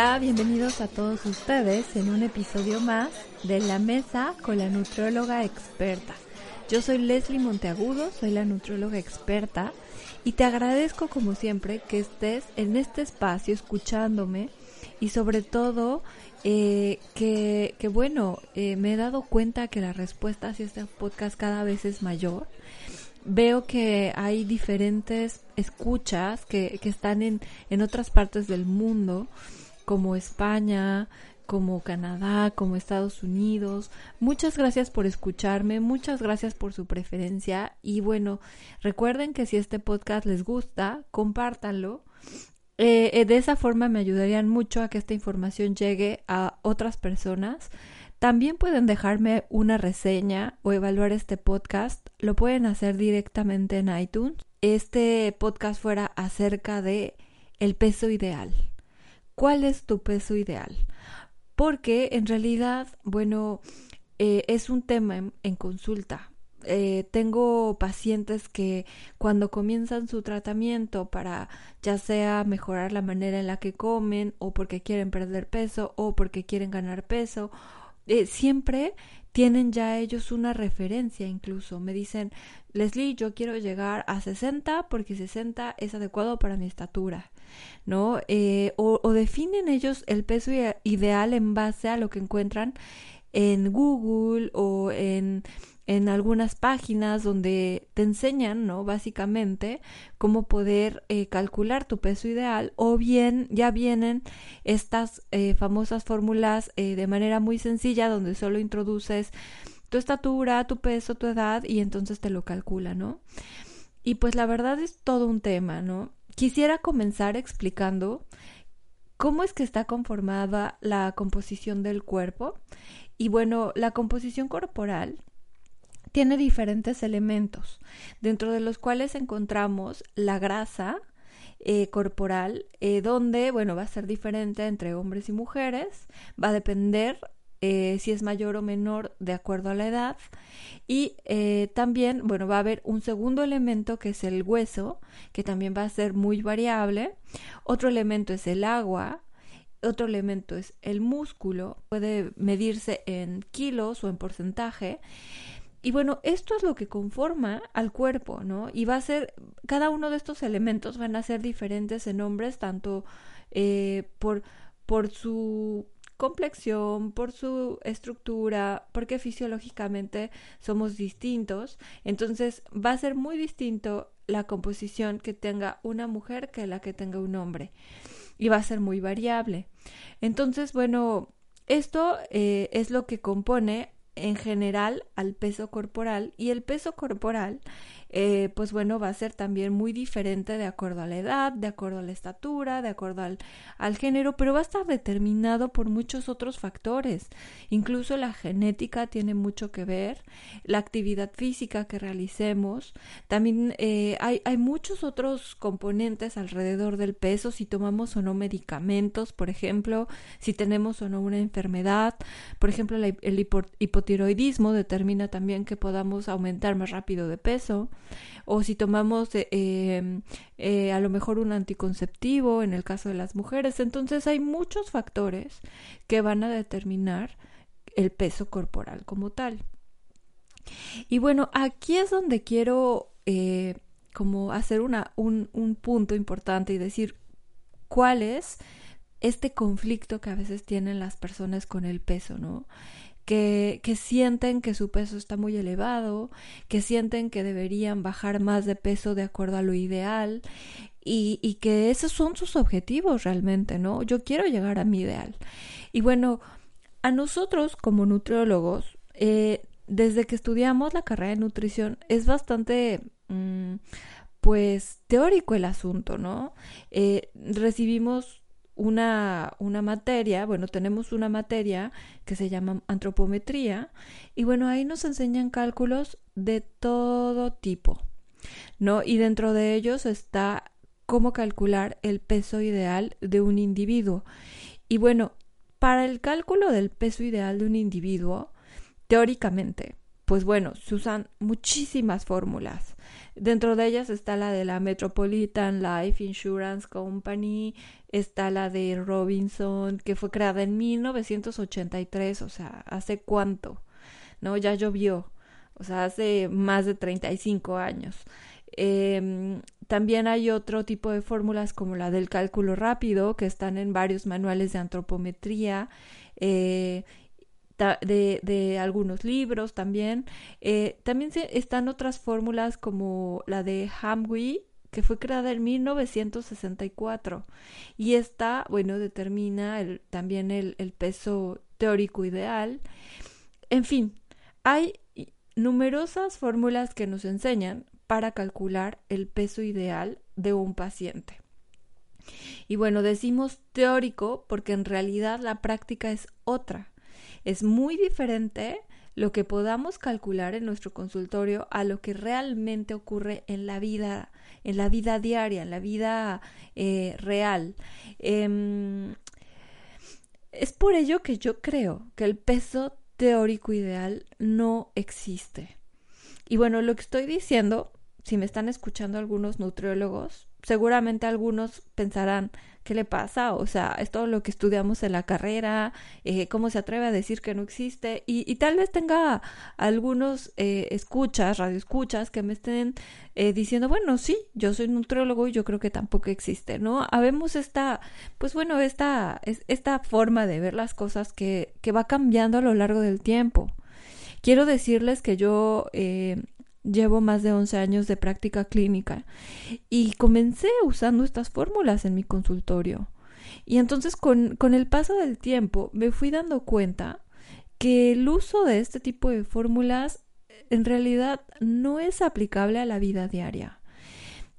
Hola, bienvenidos a todos ustedes en un episodio más de La Mesa con la Nutrióloga Experta. Yo soy Leslie Monteagudo, soy la nutrióloga experta y te agradezco como siempre que estés en este espacio escuchándome y sobre todo eh, que, que, bueno, eh, me he dado cuenta que la respuesta hacia este podcast cada vez es mayor. Veo que hay diferentes escuchas que, que están en, en otras partes del mundo, como España, como Canadá, como Estados Unidos. Muchas gracias por escucharme, muchas gracias por su preferencia y bueno, recuerden que si este podcast les gusta, compártanlo eh, eh, de esa forma me ayudarían mucho a que esta información llegue a otras personas. También pueden dejarme una reseña o evaluar este podcast. Lo pueden hacer directamente en iTunes. Este podcast fuera acerca de el peso ideal. ¿Cuál es tu peso ideal? Porque en realidad, bueno, eh, es un tema en consulta. Eh, tengo pacientes que cuando comienzan su tratamiento para ya sea mejorar la manera en la que comen o porque quieren perder peso o porque quieren ganar peso, eh, siempre tienen ya ellos una referencia incluso. Me dicen, Leslie, yo quiero llegar a 60 porque 60 es adecuado para mi estatura, ¿no? Eh, o, definen ellos el peso ideal en base a lo que encuentran en Google o en en algunas páginas donde te enseñan, ¿no? Básicamente cómo poder eh, calcular tu peso ideal o bien ya vienen estas eh, famosas fórmulas de manera muy sencilla donde solo introduces tu estatura, tu peso, tu edad y entonces te lo calcula, ¿no? Y pues la verdad es todo un tema, ¿no? Quisiera comenzar explicando cómo es que está conformada la composición del cuerpo. Y bueno, la composición corporal tiene diferentes elementos, dentro de los cuales encontramos la grasa eh, corporal, eh, donde, bueno, va a ser diferente entre hombres y mujeres, va a depender eh, si es mayor o menor de acuerdo a la edad. Y también, bueno, va a haber un segundo elemento que es el hueso, que también va a ser muy variable. Otro elemento es el agua. Otro elemento es el músculo, puede medirse en kilos o en porcentaje. Y bueno, esto es lo que conforma al cuerpo, ¿no? Y va a ser, cada uno de estos elementos van a ser diferentes en hombres, tanto eh, por, por su complexión, por su estructura, porque fisiológicamente somos distintos. Entonces va a ser muy distinto la composición que tenga una mujer que la que tenga un hombre. Y va a ser muy variable. Entonces, bueno, esto eh, es lo que compone en general al peso corporal y el peso corporal eh, pues bueno, va a ser también muy diferente de acuerdo a la edad, de acuerdo a la estatura, de acuerdo al, género, pero va a estar determinado por muchos otros factores. Incluso la genética tiene mucho que ver, la actividad física que realicemos, también eh, hay, hay muchos otros componentes alrededor del peso, si tomamos o no medicamentos, por ejemplo, si tenemos o no una enfermedad, por ejemplo, el hipotiroidismo determina también que podamos aumentar más rápido de peso o si tomamos eh, em, eh, a lo mejor un anticonceptivo en el caso de las mujeres. Entonces hay muchos factores que van a determinar el peso corporal como tal. Y bueno, aquí es donde quiero eh, como hacer una, un, un punto importante y decir cuál es este conflicto que a veces tienen las personas con el peso, ¿no? Que, sienten que su peso está muy elevado, que sienten que deberían bajar más de peso de acuerdo a lo ideal y, y que esos son sus objetivos realmente, ¿no? Yo quiero llegar a mi ideal. Y bueno, a nosotros como nutriólogos, eh, desde que estudiamos la carrera de nutrición, es bastante, mm, pues, teórico el asunto, ¿no? Eh, recibimos una, una materia, bueno, tenemos una materia que se llama antropometría y bueno, ahí nos enseñan cálculos de todo tipo, ¿no? Y dentro de ellos está cómo calcular el peso ideal de un individuo. Y bueno, para el cálculo del peso ideal de un individuo, teóricamente, pues bueno, se usan muchísimas fórmulas. Dentro de ellas está la de la Metropolitan Life Insurance Company, está la de Robinson, que fue creada en 1983, o sea, ¿hace cuánto? ¿No? Ya llovió, o sea, hace más de 35 años. Eh, también hay otro tipo de fórmulas como la del cálculo rápido, que están en varios manuales de antropometría. Eh, de, algunos libros también. Eh, también están otras fórmulas como la de Hamwi, que fue creada en 1964. Y esta, bueno, determina también el peso teórico ideal. En fin, hay numerosas fórmulas que nos enseñan para calcular el peso ideal de un paciente. Y bueno, decimos teórico porque en realidad la práctica es otra. Es muy diferente lo que podamos calcular en nuestro consultorio a lo que realmente ocurre en la vida, en la vida diaria, en la vida eh, real. Em, es por ello que yo creo que el peso teórico ideal no existe. Y bueno, lo que estoy diciendo, si me están escuchando algunos nutriólogos, seguramente algunos pensarán, ¿qué le pasa? O sea, es todo lo que estudiamos en la carrera, eh, cómo se atreve a decir que no existe y, tal vez tenga algunos eh, escuchas, radioescuchas que me estén eh, diciendo, bueno, sí, yo soy nutriólogo y yo creo que tampoco existe, ¿no? Habemos esta, pues bueno, esta, esta forma de ver las cosas que, que va cambiando a lo largo del tiempo. Quiero decirles que yo eh, llevo más de 11 años de práctica clínica y comencé usando estas fórmulas en mi consultorio. Y entonces con, con el paso del tiempo me fui dando cuenta que el uso de este tipo de fórmulas en realidad no es aplicable a la vida diaria.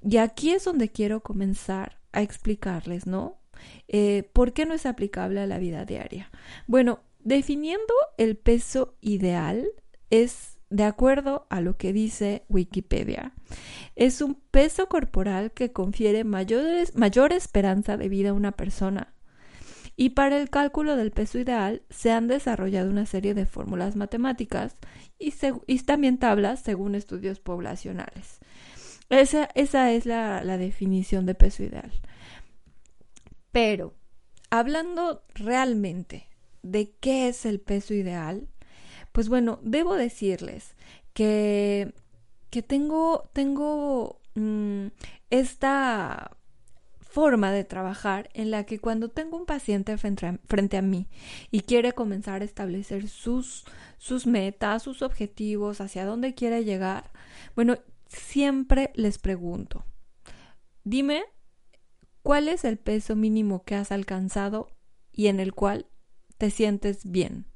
Y aquí es donde quiero comenzar a explicarles, ¿no? Eh, ¿Por qué no es aplicable a la vida diaria? Bueno, definiendo el peso ideal es de acuerdo a lo que dice Wikipedia, es un peso corporal que confiere mayor esperanza de vida a una persona. Y para el cálculo del peso ideal se han desarrollado una serie de fórmulas matemáticas y, también tablas según estudios poblacionales. Esa, esa es la, la definición de peso ideal. Pero, hablando realmente de qué es el peso ideal, pues bueno, debo decirles que, que tengo, tengo mm, esta forma de trabajar en la que cuando tengo un paciente frente a, frente a, mí y quiere comenzar a establecer sus, sus metas, sus objetivos, hacia dónde quiere llegar, bueno, siempre les pregunto, dime cuál es el peso mínimo que has alcanzado y en el cual te sientes bien.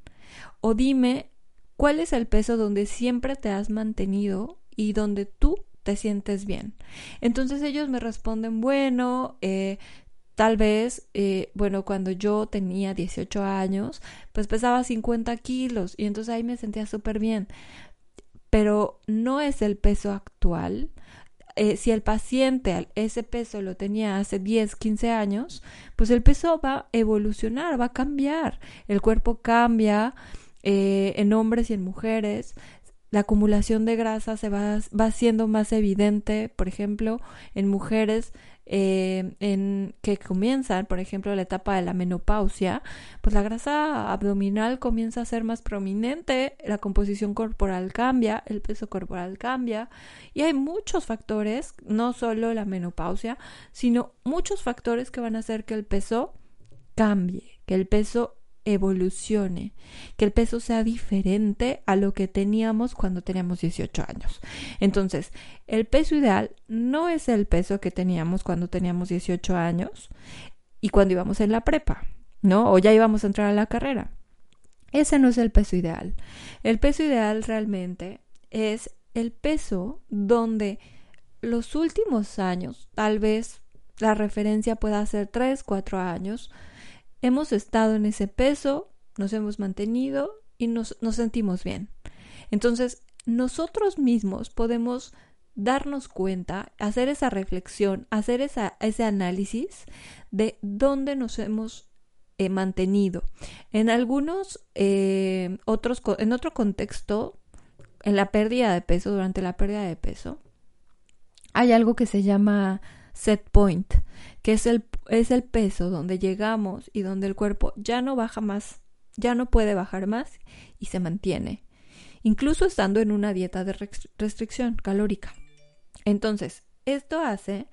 O dime ¿Cuál es el peso donde siempre te has mantenido y donde tú te sientes bien? Entonces ellos me responden, bueno, eh, tal vez, eh, bueno, cuando yo tenía 18 años, pues pesaba 50 kilos y entonces ahí me sentía súper bien. Pero no es el peso actual. Eh, si el paciente ese peso lo tenía hace 10, 15 años, pues el peso va a evolucionar, va a cambiar. El cuerpo cambia, eh, en hombres y en mujeres. La acumulación de grasa se va, va siendo más evidente, por ejemplo, en mujeres eh, en que comienzan, por ejemplo, la etapa de la menopausia, pues la grasa abdominal comienza a ser más prominente, la composición corporal cambia, el peso corporal cambia y hay muchos factores, no solo la menopausia, sino muchos factores que van a hacer que el peso cambie, que el peso evolucione, que el peso sea diferente a lo que teníamos cuando teníamos 18 años. Entonces, el peso ideal no es el peso que teníamos cuando teníamos 18 años y cuando íbamos en la prepa, ¿no? O ya íbamos a entrar a la carrera. Ese no es el peso ideal. El peso ideal realmente es el peso donde los últimos años, tal vez la referencia pueda ser 3, 4 años, hemos estado en ese peso, nos hemos mantenido y nos, sentimos bien. Entonces, nosotros mismos podemos darnos cuenta, hacer esa reflexión, hacer esa, ese análisis de dónde nos hemos eh, mantenido. En algunos eh, otros, en otro contexto, en la pérdida de peso, durante la pérdida de peso, hay algo que se llama set point, que es el, es el peso donde llegamos y donde el cuerpo ya no baja más, ya no puede bajar más y se mantiene, incluso estando en una dieta de restricción calórica. Entonces, esto hace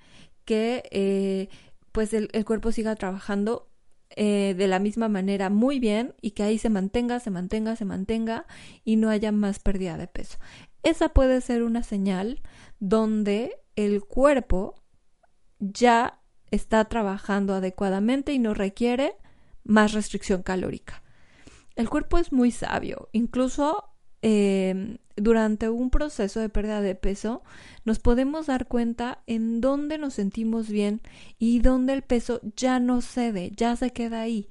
que eh, pues el, cuerpo siga trabajando eh, de la misma manera muy bien y que ahí se mantenga, se mantenga, se mantenga y no haya más pérdida de peso. Esa puede ser una señal donde el cuerpo ya está trabajando adecuadamente y no requiere más restricción calórica. El cuerpo es muy sabio, incluso em, durante un proceso de pérdida de peso nos podemos dar cuenta en dónde nos sentimos bien y dónde el peso ya no cede, ya se queda ahí.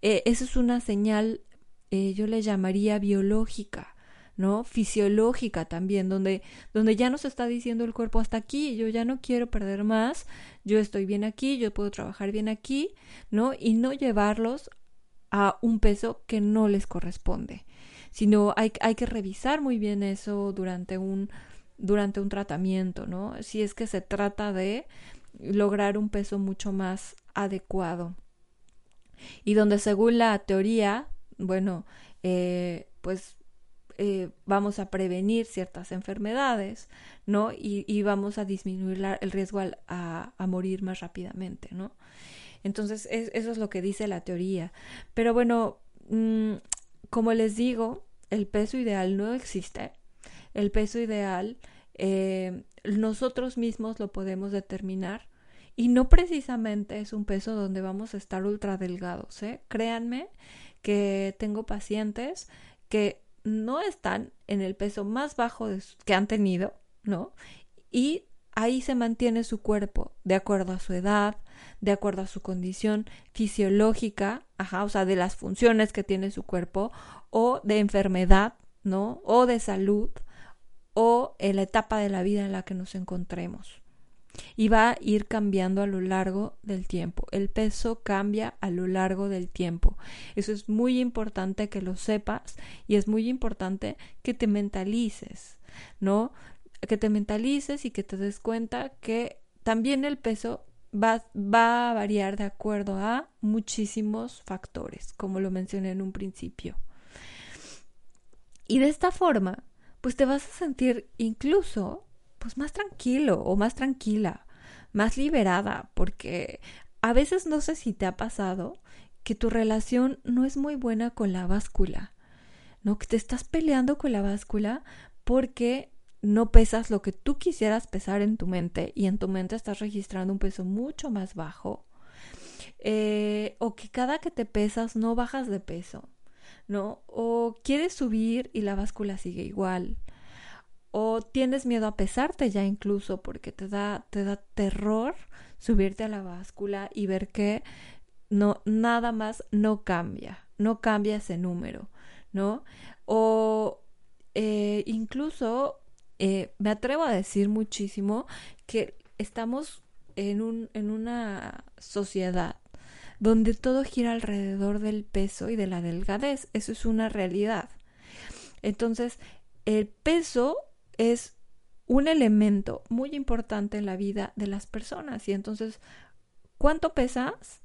Eh, esa es una señal, eh, yo le llamaría biológica. ¿No? Fisiológica también, donde, donde ya nos está diciendo el cuerpo hasta aquí, yo ya no quiero perder más, yo estoy bien aquí, yo puedo trabajar bien aquí, ¿no? Y no llevarlos a un peso que no les corresponde, sino hay, hay que revisar muy bien eso durante un, durante un tratamiento, ¿no? Si es que se trata de lograr un peso mucho más adecuado. Y donde según la teoría, bueno, eh, pues eh, vamos a prevenir ciertas enfermedades, ¿no? Y, vamos a disminuir el riesgo a, morir más rápidamente, ¿no? Entonces, eso es lo que dice la teoría. Pero bueno, mm, como les digo, el peso ideal no existe. El peso ideal eh, nosotros mismos lo podemos determinar y no precisamente es un peso donde vamos a estar ultra delgados. ¿eh? Créanme que tengo pacientes que no están en el peso más bajo que han tenido, ¿no? Y ahí se mantiene su cuerpo de acuerdo a su edad, de acuerdo a su condición fisiológica, ajá, o sea, de las funciones que tiene su cuerpo, o de enfermedad, ¿no? O de salud, o en la etapa de la vida en la que nos encontremos y va a ir cambiando a lo largo del tiempo. El peso cambia a lo largo del tiempo. Eso es muy importante que lo sepas y es muy importante que te mentalices, ¿no? Que te mentalices y que te des cuenta que también el peso va, va a variar de acuerdo a muchísimos factores, como lo mencioné en un principio. Y de esta forma, pues te vas a sentir incluso pues más tranquilo o más tranquila, más liberada, porque a veces no sé si te ha pasado que tu relación no es muy buena con la báscula, ¿no? Que te estás peleando con la báscula porque no pesas lo que tú quisieras pesar en tu mente y en tu mente estás registrando un peso mucho más bajo. Eh, o que cada que te pesas no bajas de peso, ¿no? O quieres subir y la báscula sigue igual o tienes miedo a pesarte ya incluso porque te da, te da terror subirte a la báscula y ver que no, nada más no cambia, no cambia ese número, ¿no? O eh, incluso eh, me atrevo a decir muchísimo que estamos en, un, en una sociedad donde todo gira alrededor del peso y de la delgadez. Eso es una realidad. Entonces, el peso es un elemento muy importante en la vida de las personas y entonces cuánto pesas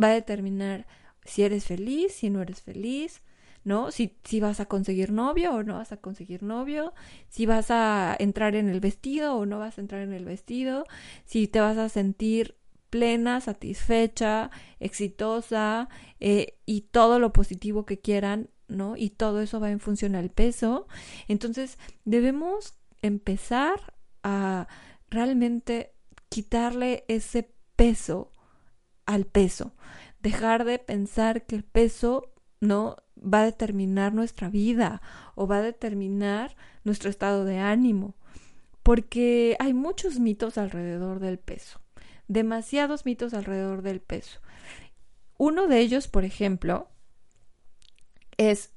va a determinar si eres feliz, si no eres feliz, ¿no? Si, si vas a conseguir novio o no vas a conseguir novio, si vas a entrar en el vestido o no vas a entrar en el vestido, si te vas a sentir plena, satisfecha, exitosa eh, y todo lo positivo que quieran Y todo eso va en función al peso. Entonces, debemos empezar a realmente quitarle ese peso al peso. Dejar de pensar que el peso no va a determinar nuestra vida o va a determinar nuestro estado de ánimo. Porque hay muchos mitos alrededor del peso. Demasiados mitos alrededor del peso. Uno de ellos, por ejemplo, es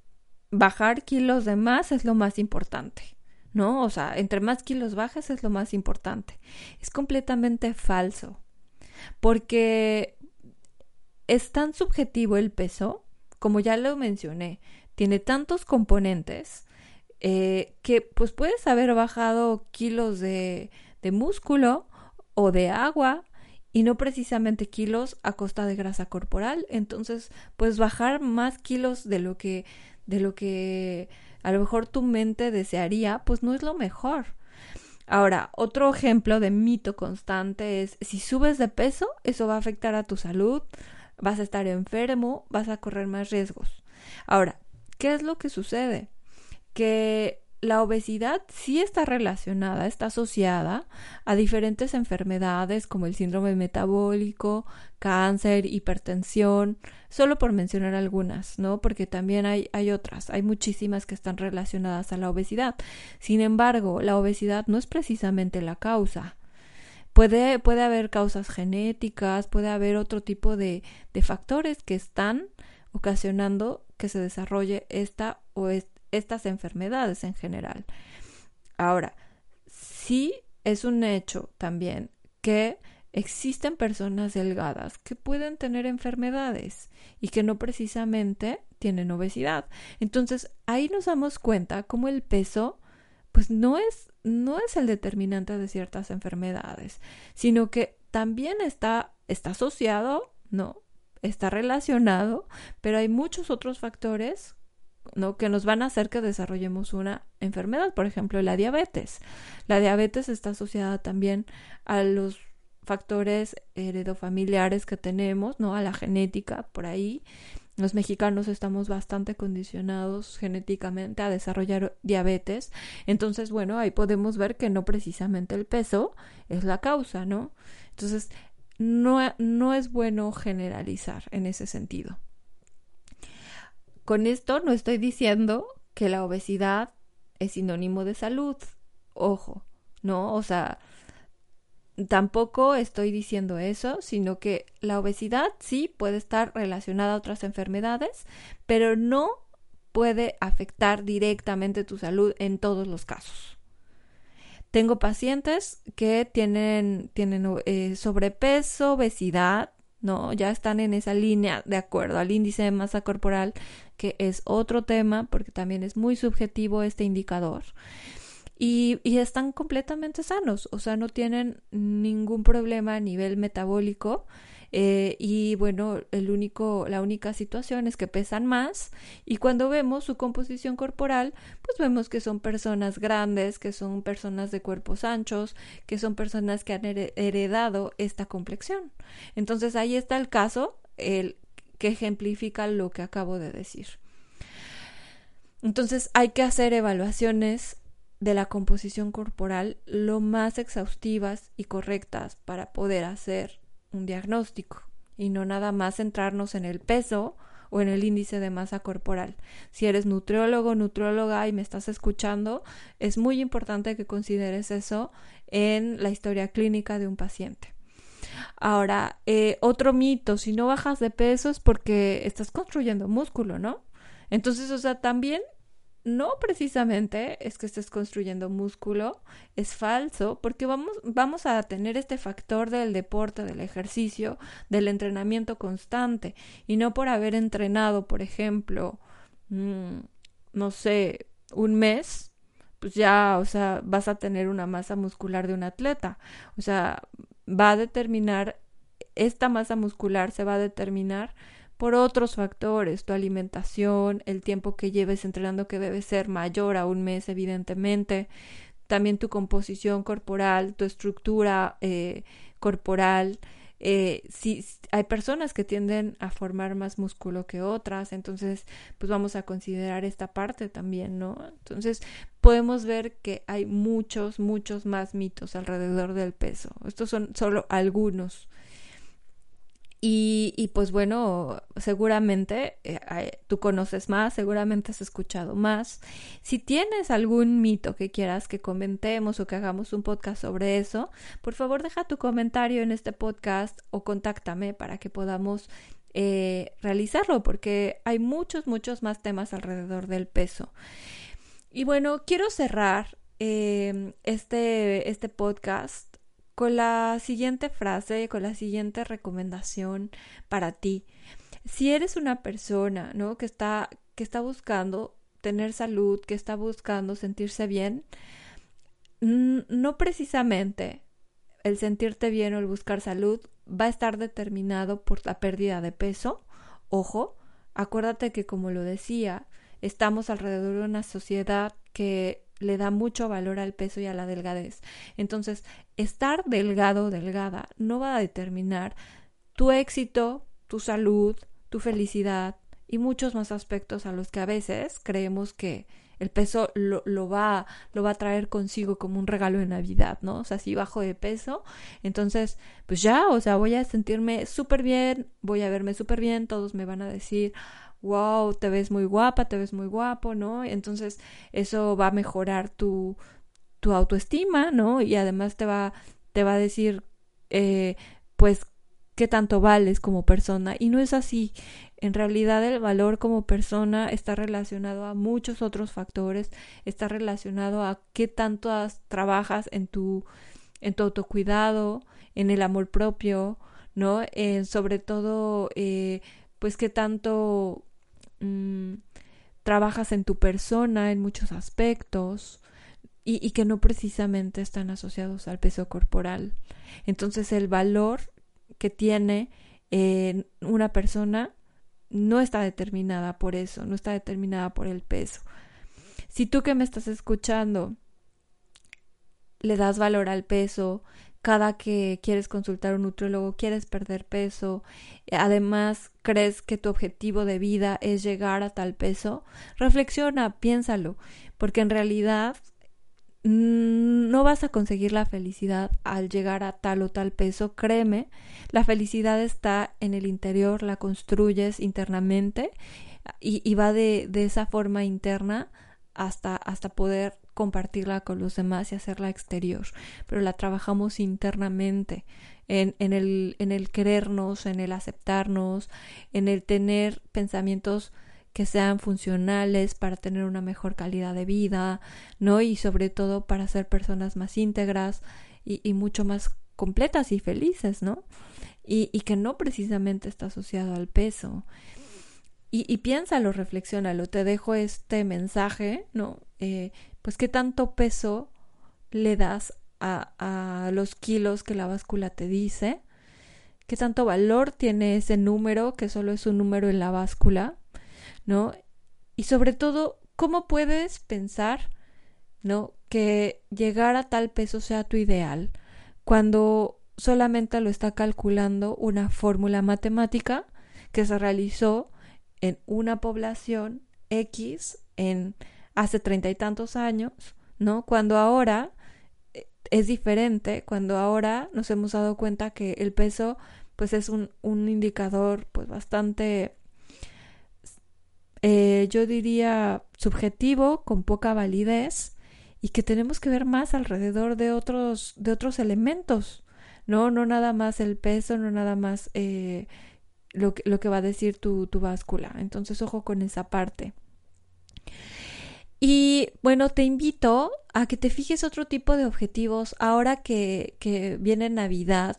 bajar kilos de más es lo más importante, ¿no? O sea, entre más kilos bajes es lo más importante. Es completamente falso, porque es tan subjetivo el peso, como ya lo mencioné, tiene tantos componentes eh, que pues puedes haber bajado kilos de, de músculo o de agua y no precisamente kilos a costa de grasa corporal. Entonces, pues bajar más kilos de lo que de lo que a lo mejor tu mente desearía, pues no es lo mejor. Ahora, otro ejemplo de mito constante es si subes de peso, eso va a afectar a tu salud, vas a estar enfermo, vas a correr más riesgos. Ahora, ¿qué es lo que sucede? Que la obesidad sí está relacionada, está asociada a diferentes enfermedades como el síndrome metabólico, cáncer, hipertensión, solo por mencionar algunas, ¿no? Porque también hay, hay otras, hay muchísimas que están relacionadas a la obesidad. Sin embargo, la obesidad no es precisamente la causa. Puede, puede haber causas genéticas, puede haber otro tipo de, de factores que están ocasionando que se desarrolle esta o, esta estas enfermedades en general. Ahora, sí es un hecho también que existen personas delgadas que pueden tener enfermedades y que no precisamente tienen obesidad. Entonces, ahí nos damos cuenta cómo el peso pues no es no es el determinante de ciertas enfermedades, sino que también está está asociado, no, está relacionado, pero hay muchos otros factores ¿no? que nos van a hacer que desarrollemos una enfermedad, por ejemplo, la diabetes. La diabetes está asociada también a los factores heredofamiliares que tenemos, ¿no? A la genética por ahí. Los mexicanos estamos bastante condicionados genéticamente a desarrollar diabetes. Entonces, bueno, ahí podemos ver que no precisamente el peso es la causa, ¿no? Entonces, no, no es bueno generalizar en ese sentido. Con esto no estoy diciendo que la obesidad es sinónimo de salud. Ojo, ¿no? O sea, tampoco estoy diciendo eso, sino que la obesidad sí puede estar relacionada a otras enfermedades, pero no puede afectar directamente tu salud en todos los casos. Tengo pacientes que tienen, tienen eh, sobrepeso, obesidad, ¿no? Ya están en esa línea de acuerdo al índice de masa corporal que es otro tema porque también es muy subjetivo este indicador. Y, y, están completamente sanos, o sea, no tienen ningún problema a nivel metabólico. Eh, y bueno, el único, la única situación es que pesan más y cuando vemos su composición corporal, pues vemos que son personas grandes, que son personas de cuerpos anchos, que son personas que han heredado esta complexión. Entonces ahí está el caso, el que ejemplifica lo que acabo de decir. Entonces hay que hacer evaluaciones de la composición corporal lo más exhaustivas y correctas para poder hacer un diagnóstico y no nada más centrarnos en el peso o en el índice de masa corporal. Si eres nutriólogo, nutrióloga y me estás escuchando, es muy importante que consideres eso en la historia clínica de un paciente. Ahora, eh, otro mito, si no bajas de peso es porque estás construyendo músculo, ¿no? Entonces, o sea, también no precisamente es que estés construyendo músculo, es falso, porque vamos, vamos a tener este factor del deporte, del ejercicio, del entrenamiento constante, y no por haber entrenado, por ejemplo, mm, no sé, un mes, pues ya, o sea, vas a tener una masa muscular de un atleta. O sea, va a determinar, esta masa muscular se va a determinar por otros factores, tu alimentación, el tiempo que lleves entrenando que debe ser mayor a un mes, evidentemente, también tu composición corporal, tu estructura eh, corporal. Eh, si hay personas que tienden a formar más músculo que otras, entonces pues vamos a considerar esta parte también, ¿no? Entonces podemos ver que hay muchos, muchos más mitos alrededor del peso. Estos son solo algunos. Y, y, pues bueno, seguramente eh, tú conoces más, seguramente has escuchado más. Si tienes algún mito que quieras que comentemos o que hagamos un podcast sobre eso, por favor deja tu comentario en este podcast o contáctame para que podamos eh, realizarlo, porque hay muchos, muchos más temas alrededor del peso. Y bueno, quiero cerrar eh, este, este podcast con la siguiente frase, con la siguiente recomendación para ti. Si eres una persona, ¿no? que está que está buscando tener salud, que está buscando sentirse bien, no precisamente el sentirte bien o el buscar salud va a estar determinado por la pérdida de peso. Ojo, acuérdate que como lo decía, estamos alrededor de una sociedad que le da mucho valor al peso y a la delgadez. Entonces, estar delgado o delgada no va a determinar tu éxito, tu salud, tu felicidad y muchos más aspectos a los que a veces creemos que el peso lo, lo, va, lo va a traer consigo como un regalo de Navidad, ¿no? O sea, si bajo de peso, entonces, pues ya, o sea, voy a sentirme súper bien, voy a verme súper bien, todos me van a decir, wow, te ves muy guapa, te ves muy guapo, ¿no? Entonces, eso va a mejorar tu, tu autoestima, ¿no? Y además te va, te va a decir, eh, pues, qué tanto vales como persona. Y no es así. En realidad el valor como persona está relacionado a muchos otros factores, está relacionado a qué tanto trabajas en tu, en tu autocuidado, en el amor propio, ¿no? sobre todo, eh, pues qué tanto mm, trabajas en tu persona en muchos aspectos y, que no precisamente están asociados al peso corporal. Entonces el valor que tiene eh, una persona no está determinada por eso, no está determinada por el peso. Si tú que me estás escuchando le das valor al peso, cada que quieres consultar a un nutriólogo, quieres perder peso, además crees que tu objetivo de vida es llegar a tal peso, reflexiona, piénsalo, porque en realidad Mm, no vas a conseguir la felicidad al llegar a tal o tal peso, créeme, la felicidad está en el interior, la construyes internamente y, va de, de, esa forma interna hasta, hasta poder compartirla con los demás y hacerla exterior, pero la trabajamos internamente. En, en, el, en el querernos, en el aceptarnos, en el tener pensamientos que sean funcionales para tener una mejor calidad de vida, ¿no? Y sobre todo para ser personas más íntegras y, mucho más completas y felices, ¿no? Y, y, que no precisamente está asociado al peso. Y, y piénsalo, reflexiónalo, te dejo este mensaje, ¿no? Eh, pues qué tanto peso le das a, a los kilos que la báscula te dice, qué tanto valor tiene ese número que solo es un número en la báscula ¿no? Y sobre todo, ¿cómo puedes pensar, ¿no? Que llegar a tal peso sea tu ideal cuando solamente lo está calculando una fórmula matemática que se realizó en una población X en hace treinta y tantos años, ¿no? Cuando ahora eh, es diferente, cuando ahora nos hemos dado cuenta que el peso pues es un, un indicador pues bastante eh, yo diría, subjetivo, con poca validez, y que tenemos que ver más alrededor de otros, de otros elementos, ¿no? No nada más el peso, no nada más eh, lo, que, lo que va a decir tu, tu báscula. Entonces, ojo con esa parte. Y bueno, te invito a que te fijes otro tipo de objetivos ahora que, que viene Navidad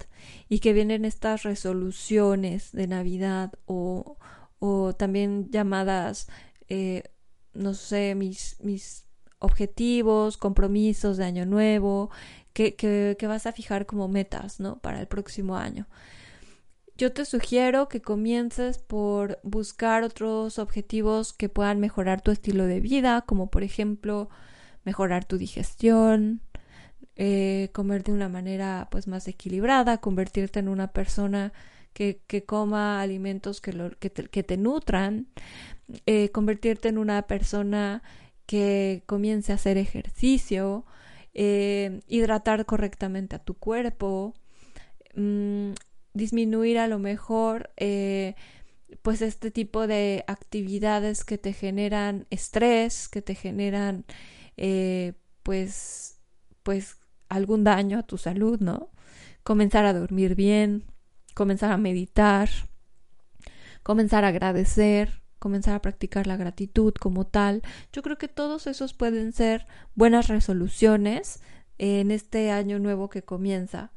y que vienen estas resoluciones de Navidad o, o también llamadas, eh, no sé, mis, mis objetivos, compromisos de año nuevo, que, que, que, vas a fijar como metas, ¿no? Para el próximo año. Yo te sugiero que comiences por buscar otros objetivos que puedan mejorar tu estilo de vida, como por ejemplo mejorar tu digestión, eh, comer de una manera pues más equilibrada, convertirte en una persona que, coma alimentos que, que te nutran, eh, convertirte en una persona que comience a hacer ejercicio, eh, hidratar correctamente a tu cuerpo, mm, disminuir a lo mejor eh, pues este tipo de actividades que te generan estrés, que te generan pues pues algún daño a tu salud, ¿no? Comenzar a dormir bien, comenzar a meditar, comenzar a agradecer, comenzar a practicar la gratitud como tal. Yo creo que todos esos pueden ser buenas resoluciones en este año nuevo que comienza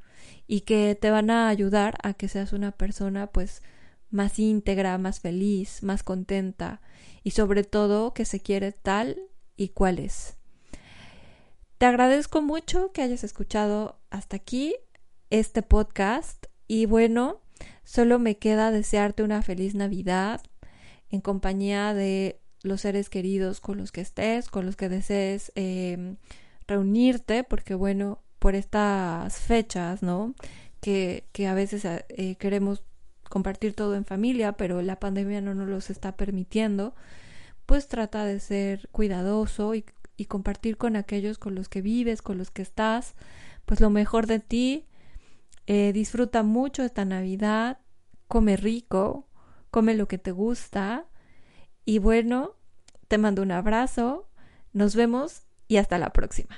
y que te van a ayudar a que seas una persona pues más íntegra, más feliz, más contenta y sobre todo que se quiere tal y cual es. Te agradezco mucho que hayas escuchado hasta aquí este podcast y bueno, solo me queda desearte una feliz Navidad en compañía de los seres queridos con los que estés, con los que desees em, reunirte, porque bueno, por estas fechas, ¿no? Que, que a veces eh, queremos compartir todo en familia, pero la pandemia no nos los está permitiendo, pues trata de ser cuidadoso y, y compartir con aquellos con los que vives, con los que estás, pues lo mejor de ti. Eh, disfruta mucho esta Navidad, come rico, come lo que te gusta y bueno, te mando un abrazo, nos vemos y hasta la próxima.